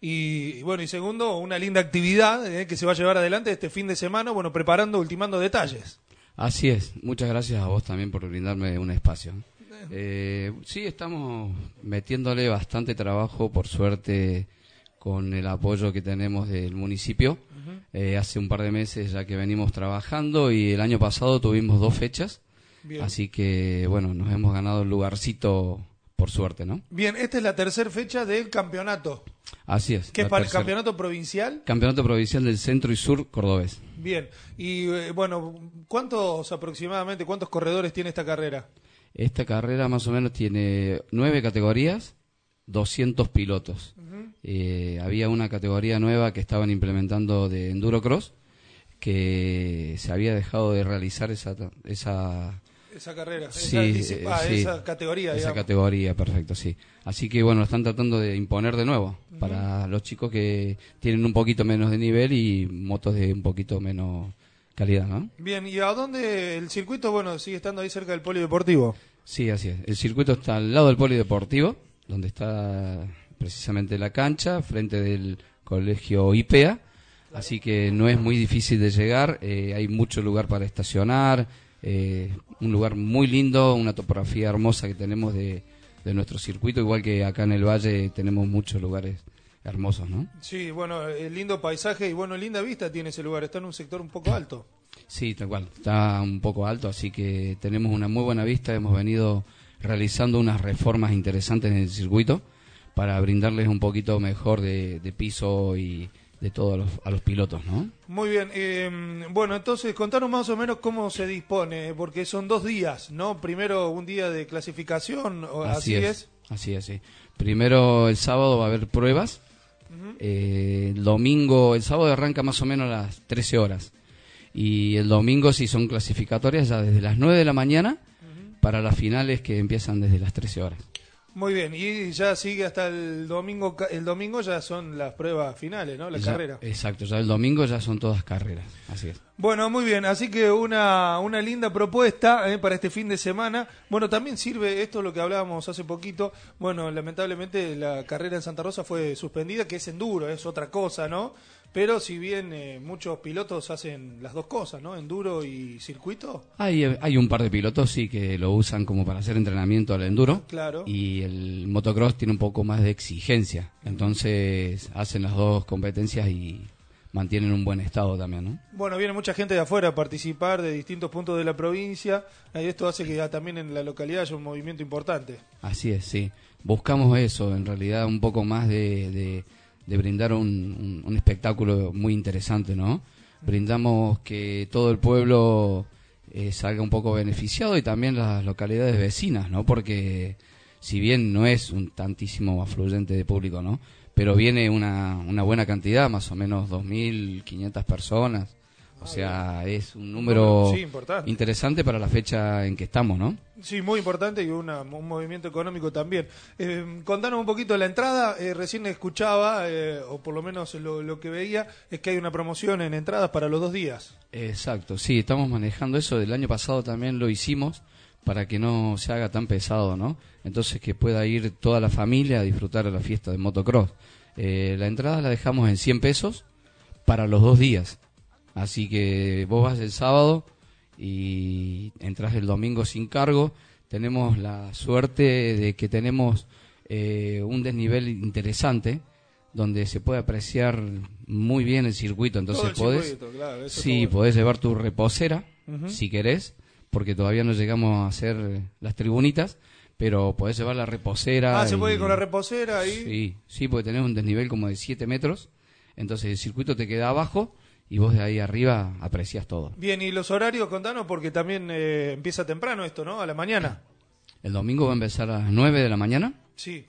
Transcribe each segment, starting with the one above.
Y bueno, y segundo, una linda actividad eh, que se va a llevar adelante este fin de semana, bueno, preparando, ultimando detalles. Así es, muchas gracias a vos también por brindarme un espacio. Eh, sí, estamos metiéndole bastante trabajo, por suerte, con el apoyo que tenemos del municipio. Eh, hace un par de meses ya que venimos trabajando y el año pasado tuvimos dos fechas. Así que, bueno, nos hemos ganado el lugarcito por suerte, ¿no? Bien, esta es la tercera fecha del campeonato. Así es. ¿Qué es para el campeonato provincial? Campeonato provincial del centro y sur cordobés. Bien, y eh, bueno, ¿cuántos aproximadamente, cuántos corredores tiene esta carrera? Esta carrera más o menos tiene nueve categorías, 200 pilotos. Eh, había una categoría nueva que estaban implementando de endurocross, que se había dejado de realizar esa, esa esa carrera, sí, esa, eh, ah, sí, esa categoría. Esa digamos. categoría, perfecto, sí. Así que bueno, están tratando de imponer de nuevo para los chicos que tienen un poquito menos de nivel y motos de un poquito menos calidad, ¿no? Bien, ¿y a dónde el circuito, bueno, sigue estando ahí cerca del polideportivo? Sí, así es. El circuito está al lado del polideportivo, donde está precisamente la cancha, frente del colegio IPEA. Así que no es muy difícil de llegar, eh, hay mucho lugar para estacionar, eh, un lugar muy lindo, una topografía hermosa que tenemos de, de nuestro circuito, igual que acá en el valle tenemos muchos lugares hermosos, ¿no? Sí, bueno, el lindo paisaje y bueno, linda vista tiene ese lugar, está en un sector un poco alto. Sí, tal cual, está un poco alto, así que tenemos una muy buena vista, hemos venido realizando unas reformas interesantes en el circuito para brindarles un poquito mejor de, de piso y de todo a los, a los pilotos, ¿no? Muy bien, eh, bueno, entonces contanos más o menos cómo se dispone, porque son dos días, ¿no? Primero un día de clasificación, así, es. Así es, sí. Primero el sábado va a haber pruebas. Eh, el domingo, el sábado arranca más o menos a las 13 horas. Y el domingo sí son clasificatorias ya desde las 9 de la mañana para las finales que empiezan desde las 13 horas. Muy bien, y ya sigue hasta el domingo, el domingo ya son las pruebas finales, ¿no? La Ya- carrera. Exacto, ya el domingo ya son todas carreras. Así es. Bueno, muy bien, así que una, una linda propuesta eh, para este fin de semana. Bueno, también sirve esto lo que hablábamos hace poquito. Bueno, lamentablemente la carrera en Santa Rosa fue suspendida, que es enduro, es otra cosa, ¿no? Pero si bien eh, muchos pilotos hacen las dos cosas, ¿no? Enduro y circuito. Hay, hay un par de pilotos sí que lo usan como para hacer entrenamiento al enduro. Claro. Y el motocross tiene un poco más de exigencia. Entonces hacen las dos competencias y mantienen un buen estado también, ¿no? Bueno, viene mucha gente de afuera a participar de distintos puntos de la provincia. Y esto hace que ya también en la localidad haya un movimiento importante. Así es, sí. Buscamos eso, en realidad un poco más de, de- de brindar un, un- espectáculo muy interesante, ¿no? Brindamos que todo el pueblo eh, salga un poco beneficiado y también las localidades vecinas, ¿no? Porque si bien no es un tantísimo afluyente de público, ¿no? Pero viene una, una buena cantidad, más o menos 2.500 personas. O sea, es un número Sí, interesante para la fecha en que estamos, ¿no? Sí, muy importante y una- un movimiento económico también. Eh, contanos un poquito de la entrada. Eh, recién escuchaba, eh, o por lo menos lo, lo que veía, es que hay una promoción en entradas para los dos días. Exacto, sí, estamos manejando eso. Del año pasado también lo hicimos para que no se haga tan pesado, ¿no? Entonces que pueda ir toda la familia a disfrutar de la fiesta de motocross. Eh, la entrada la dejamos en 100 pesos para los dos días. Así que vos vas el sábado y entras el domingo sin cargo. Tenemos la suerte de que tenemos eh, un desnivel interesante donde se puede apreciar muy bien el circuito. Entonces Todo el podés, circuito, claro, eso sí, podés llevar tu reposera si querés, porque todavía no llegamos a hacer las tribunitas, pero podés llevar la reposera. Ah, se puede ir con la reposera ahí. Sí, sí, porque tenés un desnivel como de 7 metros, entonces el circuito te queda abajo y vos de ahí arriba aprecias todo. Bien, y los horarios, contanos, porque también eh, empieza temprano esto, ¿no? A la mañana. El domingo va a empezar a las 9 de la mañana, Sí.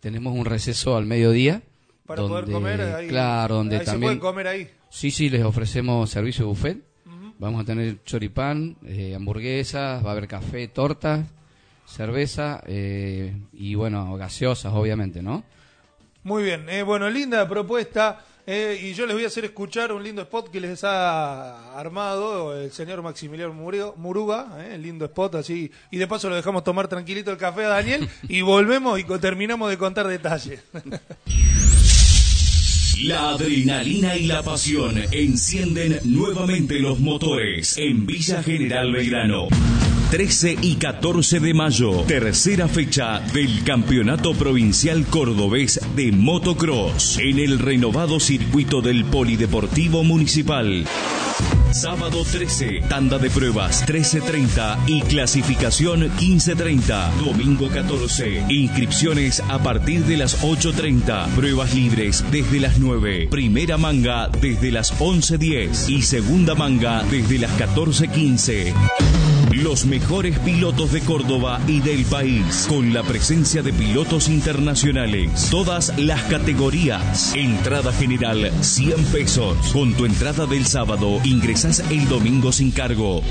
tenemos un receso al mediodía para poder comer. Ahí, claro, donde ahí se también- puede comer ahí. Sí, sí, les ofrecemos servicio de buffet. Vamos a tener choripán, eh, hamburguesas, va a haber café, tortas, cerveza eh, y bueno, gaseosas, obviamente, ¿no? Muy bien, eh, bueno, linda propuesta. Eh, y yo les voy a hacer escuchar un lindo spot que les ha armado el señor Maximiliano Muruga, eh, lindo spot así. Y de paso lo dejamos tomar tranquilito el café a Daniel y volvemos y terminamos de contar detalles. La adrenalina y la pasión encienden nuevamente los motores en Villa General Belgrano. 13 y 14 de mayo, tercera fecha del Campeonato Provincial Cordobés de Motocross en el renovado circuito del Polideportivo Municipal. Sábado 13, tanda de pruebas 13.30 y clasificación 15.30. Domingo 14, inscripciones a partir de las 8.30. Pruebas libres desde las 9. Primera manga desde las 11.10 y segunda manga desde las 14.15. Los mejores pilotos de Córdoba y del país, con la presencia de pilotos internacionales. Todas las categorías. Entrada general 100 pesos. Con tu entrada del sábado el domingo sin cargo.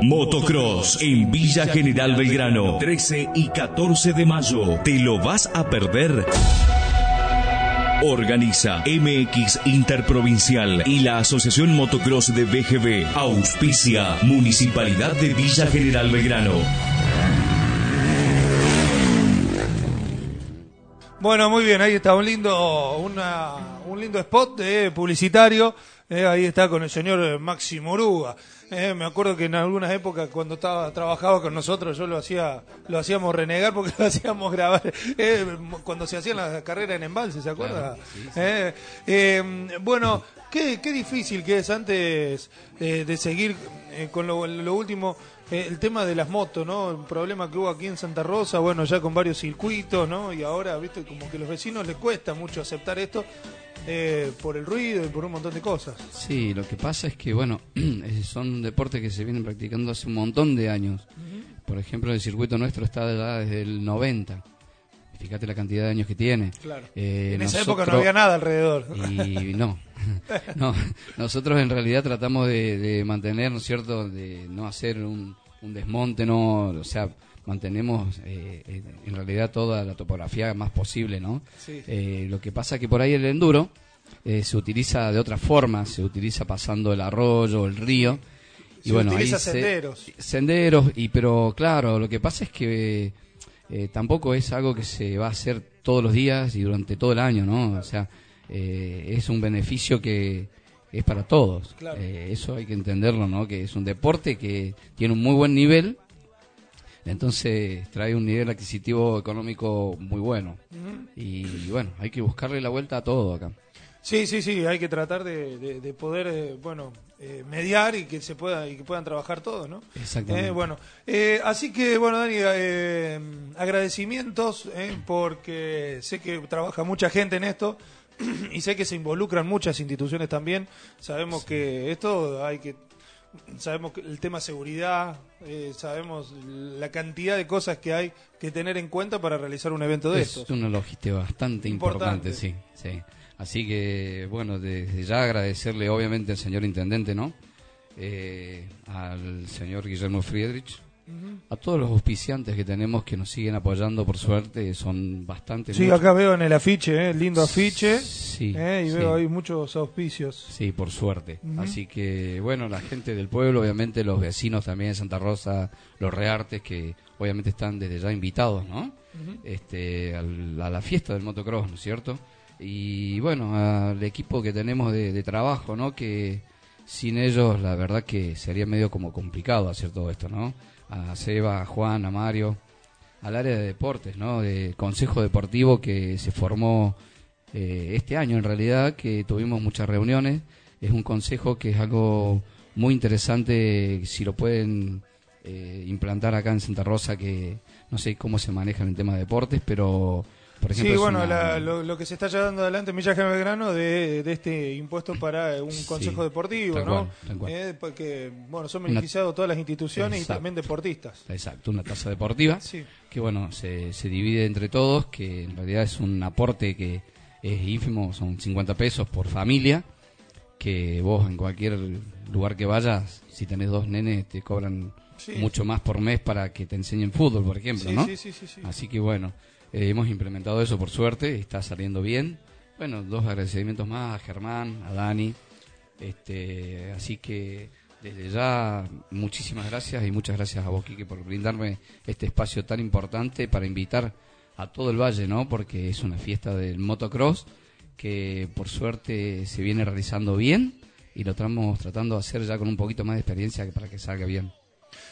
Motocross en Villa General Belgrano, 13 y 14 de mayo. ¿Te lo vas a perder? Organiza MX Interprovincial y la Asociación Motocross de BGB. Auspicia Municipalidad de Villa General Belgrano. Bueno, muy bien, ahí está un lindo, una, un lindo spot publicitario. Eh, ahí está con el señor eh, Maxi Moruga. Eh, me acuerdo que en algunas épocas cuando estaba trabajaba con nosotros yo lo hacía lo hacíamos renegar porque lo hacíamos grabar eh, cuando se hacían las carreras en embalse se acuerda Claro, sí, sí. Eh, bueno qué, qué difícil que es antes de seguir eh, con lo, lo último el tema de las motos no el problema que hubo aquí en Santa Rosa bueno ya con varios circuitos no y ahora viste como que a los vecinos les cuesta mucho aceptar esto eh, por el ruido y por un montón de cosas Sí, lo que pasa es que, bueno, eh, son deportes que se vienen practicando hace un montón de años. Por ejemplo, el circuito nuestro está desde el 90. Fíjate la cantidad de años que tiene. Claro. Eh, en esa época no había nada alrededor. Y no, no, nosotros en realidad tratamos de, de mantener, ¿no es cierto?, de no hacer un, un desmonte, no, o sea, mantenemos eh, eh, en realidad toda la topografía más posible, ¿no? Sí. Eh, lo que pasa que por ahí el enduro eh, se utiliza de otra forma, se utiliza pasando el arroyo, el río. Se utiliza senderos. senderos, y pero claro, lo que pasa es que eh, tampoco es algo que se va a hacer todos los días y durante todo el año, ¿no? O sea, eh, es un beneficio que es para todos. Claro. Eh, eso hay que entenderlo, ¿no? Que es un deporte que tiene un muy buen nivel, entonces trae un nivel adquisitivo económico muy bueno. Y bueno, hay que buscarle la vuelta a todo acá. Sí, sí, sí, hay que tratar de, de- de poder, eh, bueno, eh, mediar y que se pueda y que puedan trabajar todos, ¿no? Exactamente. Eh, bueno, eh, así que bueno, Dani, eh, agradecimientos eh, porque sé que trabaja mucha gente en esto y sé que se involucran muchas instituciones también. Sabemos que esto hay que sabemos el tema seguridad, eh, sabemos la cantidad de cosas que hay que tener en cuenta para realizar un evento de es estos. una logística bastante Importante. importante, sí, sí. Así que, bueno, desde ya agradecerle obviamente al señor intendente, ¿no? Eh, al señor Guillermo Friedrich, a todos los auspiciantes que tenemos que nos siguen apoyando, por suerte, son bastante. Sí, muchos. acá veo en el afiche, eh, lindo afiche. Sí, Eh, y sí. veo ahí muchos auspicios. Sí, por suerte. Ujú. Así que, bueno, la gente del pueblo, obviamente los vecinos también de Santa Rosa, los reartes, que obviamente están desde ya invitados, ¿no? este, al- a la fiesta del motocross, ¿no es cierto? Y bueno, al equipo que tenemos de, de trabajo, ¿no? Que sin ellos, la verdad que sería medio como complicado hacer todo esto, ¿no? A Seba, a Juan, a Mario, al área de deportes, ¿no? Del Consejo Deportivo que se formó eh, este año en realidad, que tuvimos muchas reuniones. Es un consejo que es algo muy interesante, si lo pueden eh, implantar acá en Santa Rosa, que no sé cómo se maneja en el tema de deportes, pero Por ejemplo, sí, bueno, una- la- lo, lo que se está llevando adelante en Villa General Belgrano de, de este impuesto para un Sí, consejo deportivo, tal ¿no? cual, tal cual. Eh, porque, bueno, son Una- beneficiados todas las instituciones y también deportistas. Exacto, una tasa deportiva Sí. que bueno, se, se divide entre todos, que en realidad es un aporte que es ínfimo, son 50 pesos por familia, que vos en cualquier lugar que vayas, si tenés dos nenes, te cobran Sí. mucho más por mes para que te enseñen fútbol, por ejemplo, ¿no? sí, sí, sí, sí. Así que bueno, eh, hemos implementado eso por suerte, está saliendo bien. Bueno, dos agradecimientos más a Germán, a Dani. Este, así que desde ya muchísimas gracias y muchas gracias a vos, Quique, por brindarme este espacio tan importante para invitar a todo el valle, ¿no? Porque es una fiesta del motocross que por suerte se viene realizando bien y lo estamos tratando de hacer ya con un poquito más de experiencia para que salga bien.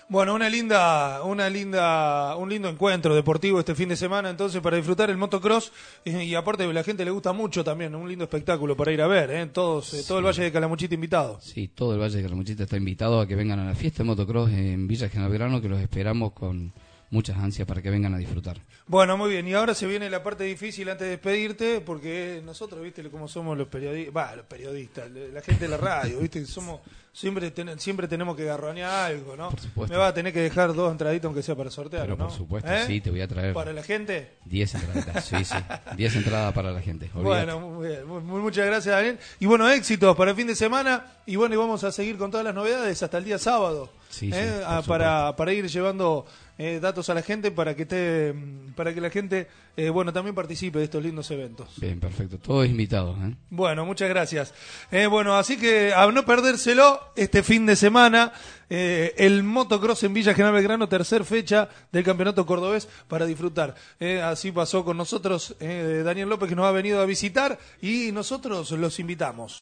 Bueno, una linda, una linda, un lindo encuentro deportivo este fin de semana, entonces para disfrutar el motocross eh, y aparte a la gente le gusta mucho también, un lindo espectáculo para ir a ver, ¿eh? todos, eh, todo el Valle de Calamuchita invitado. Sí, todo el Valle de Calamuchita está invitado a que vengan a la fiesta de motocross en Villa General Belgrano, que los esperamos con muchas ansias para que vengan a disfrutar. Bueno, muy bien, y ahora se viene la parte difícil antes de despedirte, porque nosotros, viste, como somos los periodistas, va, los periodistas, la gente de la radio, viste, somos siempre ten- siempre tenemos que garronear algo, ¿no? Por supuesto. Me va a tener que dejar dos entraditas aunque sea para sortear, Pero ¿no? por supuesto, ¿Eh? sí, te voy a traer Para la gente. 10 entradas. Sí, sí, 10 entradas para la gente. olvídate. Bueno, muy bien, muy- muchas gracias Daniel. Y bueno, éxitos para el fin de semana. Y bueno, y vamos a seguir con todas las novedades hasta el día sábado. Sí, sí, ¿eh? Ah, para, para ir llevando eh, datos a la gente para que esté, mm, para que la gente eh, bueno también participe de estos lindos eventos. Bien, perfecto. Todos invitados. ¿eh? Bueno, muchas gracias. Eh, bueno, así que a no perdérselo este fin de semana, eh, el motocross en Villa General Belgrano, tercer fecha del campeonato cordobés para disfrutar. Así pasó con nosotros eh, Daniel López que nos ha venido a visitar y nosotros los invitamos.